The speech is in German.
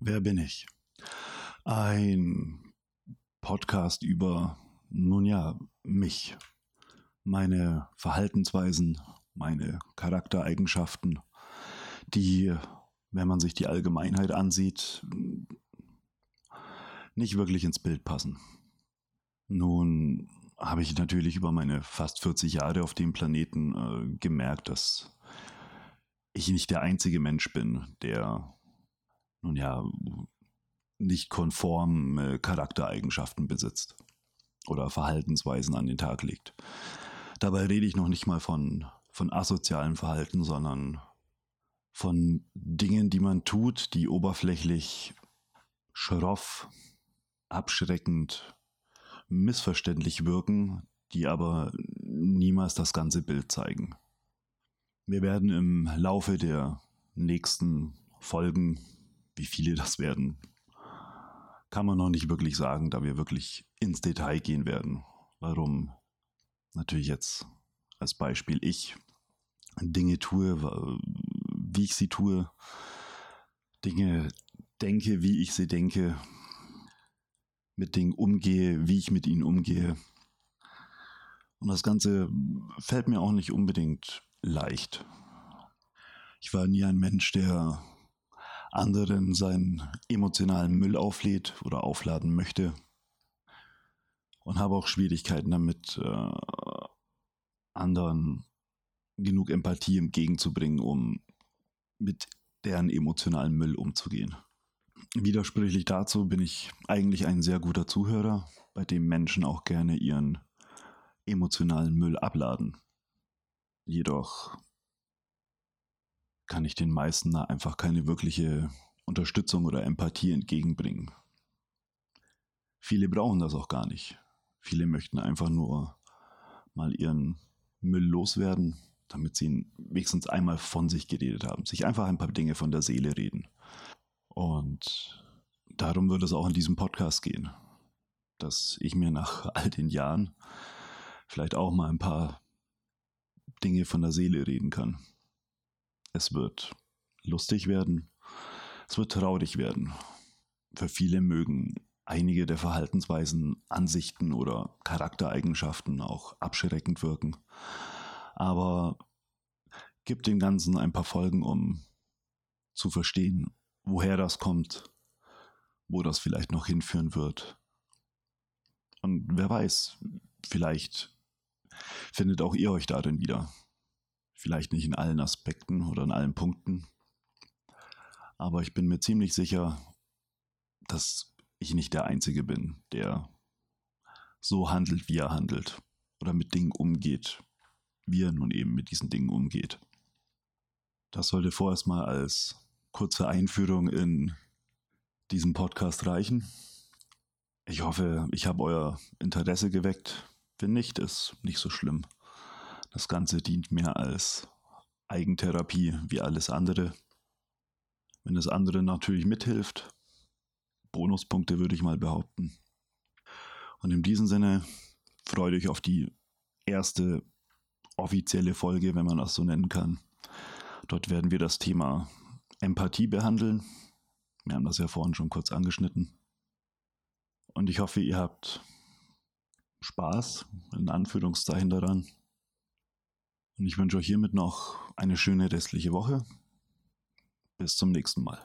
Wer bin ich? Ein Podcast über, nun ja, mich, meine Verhaltensweisen, meine Charaktereigenschaften, die, wenn man sich die Allgemeinheit ansieht, nicht wirklich ins Bild passen. Nun habe ich natürlich über meine fast 40 Jahre auf dem Planeten äh, gemerkt, dass ich nicht der einzige Mensch bin, der nun ja, nicht konform äh, Charaktereigenschaften besitzt oder Verhaltensweisen an den Tag legt. Dabei rede ich noch nicht mal von, von asozialem Verhalten, sondern von Dingen, die man tut, die oberflächlich schroff, abschreckend, missverständlich wirken, die aber niemals das ganze Bild zeigen. Wir werden im Laufe der nächsten Folgen wie viele das werden, kann man noch nicht wirklich sagen, da wir wirklich ins Detail gehen werden. Warum natürlich jetzt als Beispiel ich Dinge tue, wie ich sie tue, Dinge denke, wie ich sie denke, mit Dingen umgehe, wie ich mit ihnen umgehe. Und das Ganze fällt mir auch nicht unbedingt leicht. Ich war nie ein Mensch, der anderen seinen emotionalen Müll auflädt oder aufladen möchte. Und habe auch Schwierigkeiten damit, äh, anderen genug Empathie entgegenzubringen, um mit deren emotionalen Müll umzugehen. Widersprüchlich dazu bin ich eigentlich ein sehr guter Zuhörer, bei dem Menschen auch gerne ihren emotionalen Müll abladen. Jedoch kann ich den meisten da einfach keine wirkliche Unterstützung oder Empathie entgegenbringen. Viele brauchen das auch gar nicht. Viele möchten einfach nur mal ihren Müll loswerden, damit sie ihn wenigstens einmal von sich geredet haben, sich einfach ein paar Dinge von der Seele reden. Und darum wird es auch in diesem Podcast gehen, dass ich mir nach all den Jahren vielleicht auch mal ein paar Dinge von der Seele reden kann. Es wird lustig werden. Es wird traurig werden. Für viele mögen einige der Verhaltensweisen, Ansichten oder Charaktereigenschaften auch abschreckend wirken. Aber gibt dem Ganzen ein paar Folgen, um zu verstehen, woher das kommt, wo das vielleicht noch hinführen wird. Und wer weiß, vielleicht findet auch ihr euch darin wieder. Vielleicht nicht in allen Aspekten oder in allen Punkten. Aber ich bin mir ziemlich sicher, dass ich nicht der Einzige bin, der so handelt, wie er handelt. Oder mit Dingen umgeht, wie er nun eben mit diesen Dingen umgeht. Das sollte vorerst mal als kurze Einführung in diesen Podcast reichen. Ich hoffe, ich habe euer Interesse geweckt. Wenn nicht, ist nicht so schlimm. Das Ganze dient mehr als Eigentherapie wie alles andere. Wenn das andere natürlich mithilft, Bonuspunkte würde ich mal behaupten. Und in diesem Sinne freut euch auf die erste offizielle Folge, wenn man das so nennen kann. Dort werden wir das Thema Empathie behandeln. Wir haben das ja vorhin schon kurz angeschnitten. Und ich hoffe, ihr habt Spaß, in Anführungszeichen daran. Und ich wünsche euch hiermit noch eine schöne restliche Woche. Bis zum nächsten Mal.